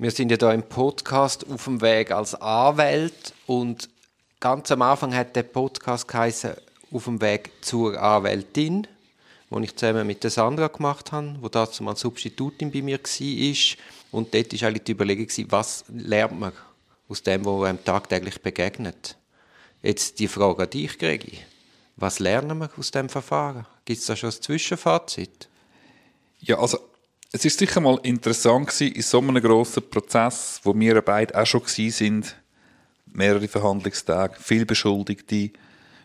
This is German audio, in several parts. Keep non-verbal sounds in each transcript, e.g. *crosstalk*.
Wir sind ja da im Podcast auf dem Weg als Anwält und ganz am Anfang hat der Podcast geheißen auf dem Weg zur Anwältin, wo ich zusammen mit der Sandra gemacht habe, wo dazu mal Substitutin bei mir war. Und dort war eigentlich die Überlegung, was lernt man aus dem, was einem tagtäglich begegnet. Jetzt die Frage an dich, Gregi. Was lernen wir aus dem Verfahren? Gibt es da schon ein Zwischenfazit? Ja, also es ist sicher mal interessant gewesen, in so einem grossen Prozess, wo wir beide auch schon gewesen sind, mehrere Verhandlungstage, viel Beschuldigte,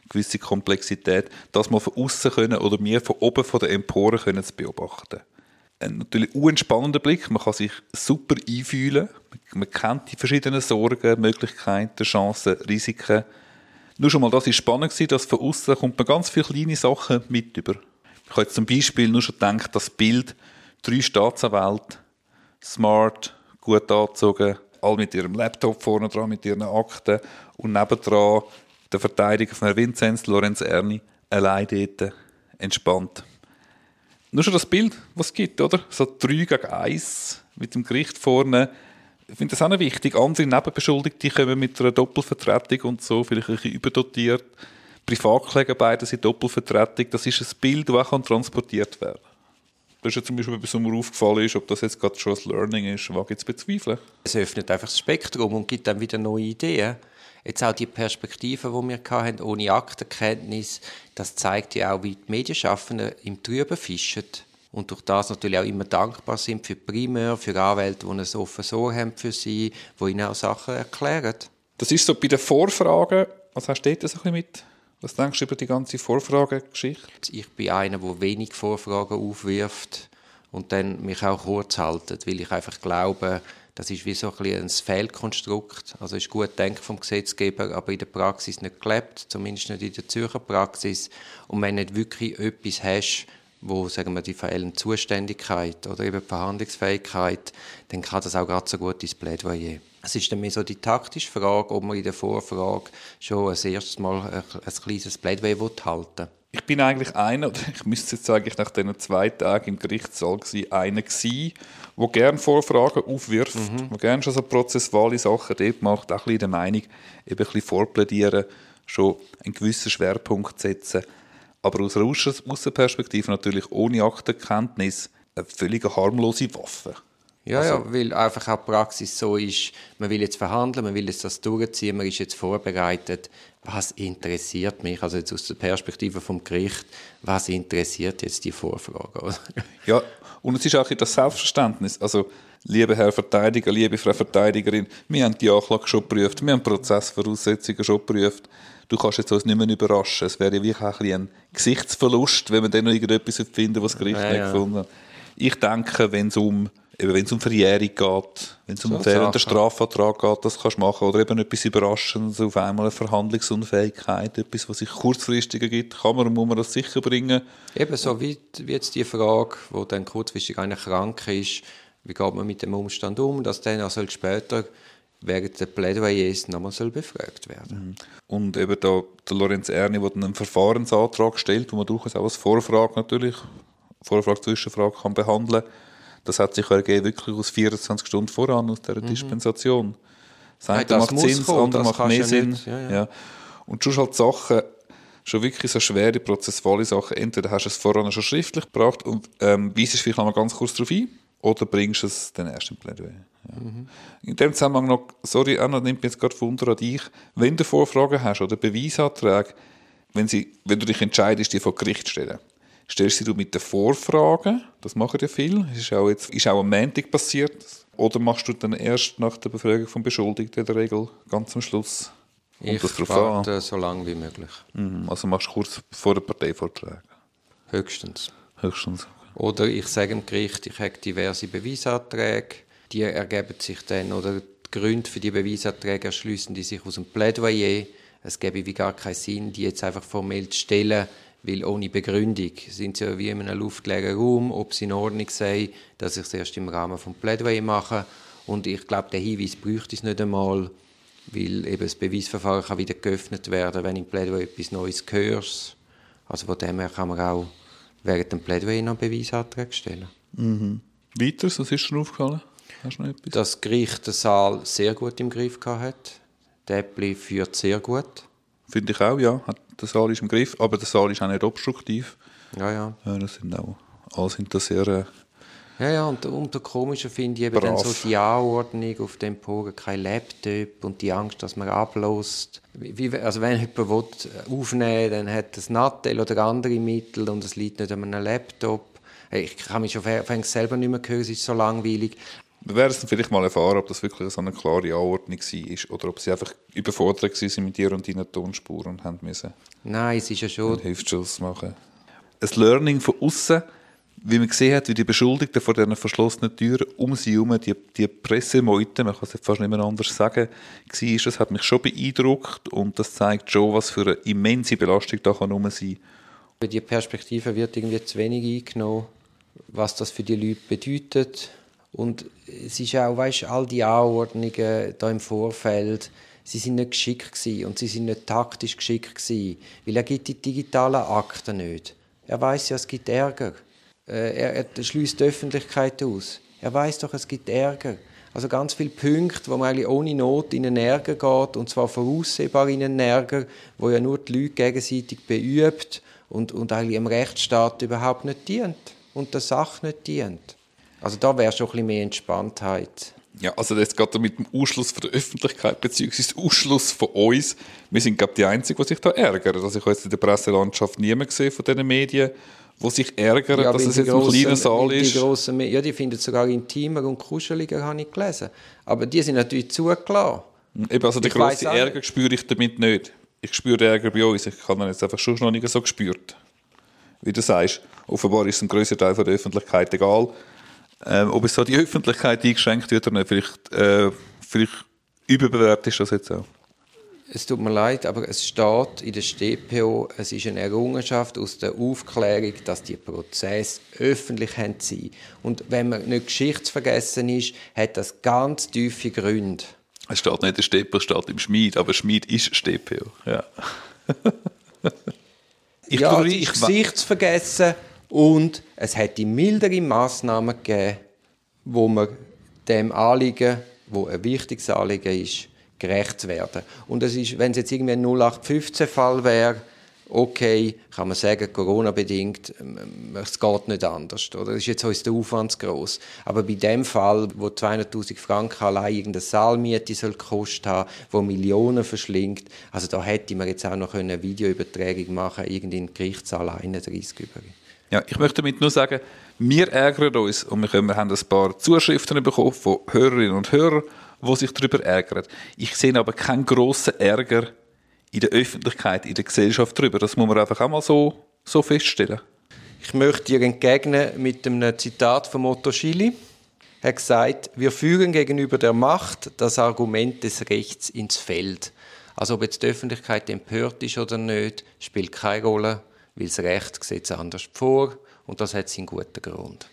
gewisse Komplexität, das mal von außen können oder wir von oben von der Empore können zu beobachten. Ein natürlich unentspannender Blick, man kann sich super einfühlen, man kennt die verschiedenen Sorgen, Möglichkeiten, Chancen, Risiken. Nur schon mal das ist spannend gewesen, dass von außen kommt man ganz viele kleine Sachen mit über. Ich habe jetzt zum Beispiel nur schon gedacht, das Bild drei Staatsanwälte, smart, gut angezogen, alle mit ihrem Laptop vorne dran, mit ihren Akten und nebendran der Verteidiger von Herrn Vinzenz, Lorenz Erni, allein dort, entspannt. Nur schon das Bild, was es gibt, oder? So drei gegen eins mit dem Gericht vorne. Ich finde das auch noch wichtig. Andere Nebenbeschuldigte kommen mit einer Doppelvertretung und so, vielleicht ein bisschen überdotiert. Privatkläger beide sind Doppelvertretung. Das ist ein Bild, das auch transportiert werden kann. Das ist ja zum Beispiel etwas, was mir aufgefallen ist, ob das jetzt gerade schon ein Learning ist, wage ich zu bezweifeln. Es öffnet einfach das Spektrum und gibt dann wieder neue Ideen. Jetzt auch die Perspektive, die wir hatten, ohne Aktenkenntnis, das zeigt ja auch, wie die Medienschaffenden im Trüben fischen und durch das natürlich auch immer dankbar sind für Primär, für Anwälte, die ein offenes Ohr haben für sie, die ihnen auch Sachen erklären. Das ist so bei den Vorfragen, was hast du da so ein bisschen mit? Was denkst du über die ganze Vorfragegeschichte? Ich bin einer, der wenig Vorfragen aufwirft und dann mich auch kurz haltet, weil ich einfach glaube, das ist wie so ein, ein Fehlkonstrukt. Also ist gut gedacht vom Gesetzgeber, aber in der Praxis nicht gelebt, zumindest nicht in der Zürcher Praxis. Und wenn nicht wirklich etwas hast, wo sagen wir, die fehlende Zuständigkeit oder eben die Verhandlungsfähigkeit, dann kann das auch gerade so gut ins Plädoyer. Es ist dann mehr so die taktische Frage, ob man in der Vorfrage schon als erstes Mal ein, ein kleines Plädoyer halten will. Ich bin eigentlich einer, oder *laughs* ich müsste jetzt sagen, ich nach diesen zwei Tagen im Gerichtssaal gewesen, einer gewesen, der gerne Vorfragen aufwirft, mhm. der gerne schon so prozessuale Sachen dort macht, auch ein bisschen der Meinung, eben ein bisschen vorplädieren, schon einen gewissen Schwerpunkt setzen. Aber aus einer Außenperspektive natürlich ohne Aktenkenntnis eine völlig harmlose Waffe. Ja, also, ja, weil einfach auch die Praxis so ist, man will jetzt verhandeln, man will jetzt das durchziehen, man ist jetzt vorbereitet. Was interessiert mich, also jetzt aus der Perspektive vom Gericht, was interessiert jetzt die Vorfrage? *laughs* ja, und es ist auch das Selbstverständnis. Also, liebe Herr Verteidiger, liebe Frau Verteidigerin, wir haben die Anklage schon geprüft, wir haben Prozessvoraussetzungen schon geprüft. Du kannst jetzt uns nicht mehr überraschen. Es wäre wirklich auch ein, ein Gesichtsverlust, wenn wir dann noch irgendetwas finden, was das Gericht ja, nicht ja. gefunden hat. Ich denke, wenn es um eben wenn es um Verjährung geht, wenn es um einen fehlenden Strafvertrag geht, das kannst du machen. Oder eben etwas Überraschendes, auf einmal eine Verhandlungsunfähigkeit, etwas, was sich kurzfristig ergibt, kann man muss man das sicher bringen. Eben so wie, wie jetzt die Frage, wo dann kurzfristig einer krank ist, wie geht man mit dem Umstand um, dass dann also später während der Plädoyers nochmal soll befragt werden. Mhm. Und eben da, der Lorenz Erni, der einen Verfahrensantrag stellt, wo man durchaus auch als Vorfrage natürlich, Vorfrage, Zwischenfrage kann behandeln kann, das hat sich ergeben, wirklich aus 24 Stunden voran, aus dieser mhm. Dispensation. Das eine ja, macht Sinn, das andere macht mehr Sinn. Ja, ja. ja. Und schon halt Sachen, schon wirklich so schwere prozessuale Sachen, entweder hast du es voran schon schriftlich gebracht und ähm, weisst vielleicht noch mal ganz kurz darauf ein, oder bringst du es dann erst im Plädoyer. Ja. Mhm. In dem Zusammenhang noch, sorry, Anna, nimmt mich jetzt gerade Wunder an dich, wenn du Vorfragen hast oder Beweisanträge, wenn, sie, wenn du dich entscheidest, die vor Gericht stellen, stellst du sie mit den Vorfragen, das machen ja viel, das ist auch, jetzt, ist auch am Montag passiert, oder machst du dann erst nach der Befragung vom Beschuldigten in der Regel ganz am Schluss? ich warte so lange wie möglich. Mhm, also machst du kurz vor der Parteivorträge? Höchstens. Höchstens. Oder ich sage dem Gericht, ich habe diverse Beweisanträge, die ergeben sich dann, oder die Gründe für die Beweisanträge erschließen die sich aus dem Plädoyer. Es gäbe wie gar keinen Sinn, die jetzt einfach formell zu stellen, weil ohne Begründung sind sie ja wie in einem luftleeren Raum, ob sie in Ordnung sei, dass ich es erst im Rahmen des Plädoyer mache. Und ich glaube, der Hinweis bräuchte es nicht einmal, weil eben das Beweisverfahren kann wieder geöffnet werden, wenn im Plädoyer etwas Neues hörst. Also von dem her kann man auch während dem Plädoyer noch Beweisanträge stellen. Mhm. Weiter, was ist dir aufgefallen? Hast du noch etwas? Das Gericht den Saal sehr gut im Griff hat. Däppli führt sehr gut. Finde ich auch, ja. Der Saal ist im Griff, aber der Saal ist auch nicht obstruktiv. Ja, ja. ja das sind auch, alle sind da sehr... Äh, ja, ja, und umso komischer finde ich eben dann so die Anordnung auf dem Pogen, kein Laptop und die Angst, dass man ablässt. Wie, also wenn jemand will aufnehmen will, dann hat das Nattel oder andere Mittel und es liegt nicht an einem Laptop. Ich kann mich schon selber nicht mehr hören, es ist so langweilig. Wir werden es vielleicht mal erfahren, ob das wirklich so eine klare Anordnung war oder ob sie einfach überfordert waren mit dir und deinen Tonspuren und haben müssen. Nein, es ist ja schon... Hilfsschuss machen. Ein Learning von außen wie man gesehen hat, wie die Beschuldigten vor diesen verschlossenen Türen um sie herum, die, die Pressemeute, man kann es fast nicht mehr anders sagen, war, das hat mich schon beeindruckt und das zeigt schon, was für eine immense Belastung da kann rum sein Die Perspektive wird irgendwie zu wenig eingenommen, was das für die Leute bedeutet. Und es ist auch, weißt, all die Anordnungen da im Vorfeld, sie sind nicht geschickt gewesen und sie sind nicht taktisch geschickt gewesen, weil er gibt die digitalen Akten nicht. Er weiß ja, es gibt Ärger. Äh, er, er schließt die Öffentlichkeit aus. Er weiß doch, es gibt Ärger. Also ganz viele Punkte, wo man eigentlich ohne Not in einen Ärger geht, und zwar voraussehbar in einen Ärger, wo ja nur die Leute gegenseitig beübt und, und eigentlich im Rechtsstaat überhaupt nicht dient und der Sache nicht dient. Also da wäre schon ein bisschen mehr Entspanntheit. Ja, also jetzt gerade mit dem Ausschluss von der Öffentlichkeit beziehungsweise Ausschluss von uns. Wir sind, glaube ich, die Einzigen, die sich da ärgern. Also ich habe jetzt in der Presselandschaft niemanden gesehen von diesen Medien, die sich ärgern, ja, dass es jetzt grossen, ein kleiner Saal ist. Die grossen, ja, die finden es sogar intimer und kuscheliger, habe ich gelesen. Aber die sind natürlich zugelassen. Eben, also den grossen Ärger spüre ich damit nicht. Ich spüre Ärger bei uns. Ich habe ihn jetzt einfach schon noch nicht so gespürt. Wie du sagst, offenbar ist es ein grösser Teil der Öffentlichkeit egal. Ähm, ob es so die Öffentlichkeit eingeschränkt wird oder nicht, vielleicht, äh, vielleicht überbewertet ist das jetzt auch. Es tut mir leid, aber es steht in der StPO, es ist eine Errungenschaft aus der Aufklärung, dass die Prozesse öffentlich sind. Und wenn man nicht geschichtsvergessen ist, hat das ganz tiefe Gründe. Es steht nicht in der StPO, es steht im Schmied, aber Schmied ist StPO. *laughs* Ja, ich ja, es ist Gesichtsvergessen und es hat die mildere Massnahmen gegeben, wo man dem Anliegen, wo ein wichtiges Anliegen ist, gerecht zu werden. Und es ist, wenn es jetzt irgendwie ein 0815-Fall wäre, okay, kann man sagen, Corona-bedingt, ähm, es geht nicht anders. Oder? Das ist jetzt uns der Aufwand zu gross. Aber bei dem Fall, wo 200'000 Franken allein irgendeine Saalmiete soll gekostet haben, wo Millionen verschlingt, also da hätte man jetzt auch noch eine Videoübertragung machen können, irgendwie in Gerichtssaal 31 über. Ja, ich möchte damit nur sagen, wir ärgern uns und wir, haben ein paar Zuschriften bekommen von Hörerinnen und Hörern, die sich darüber ärgern. Ich sehe aber keinen grossen Ärger in der Öffentlichkeit, in der Gesellschaft darüber. Das muss man einfach auch mal so, so feststellen. Ich möchte dir entgegnen mit einem Zitat von Otto Schilly. Er hat gesagt, wir führen gegenüber der Macht das Argument des Rechts ins Feld. Also ob jetzt die Öffentlichkeit empört ist oder nicht, spielt keine Rolle, weil das Recht sieht es anders vor und das hat seinen guten Grund.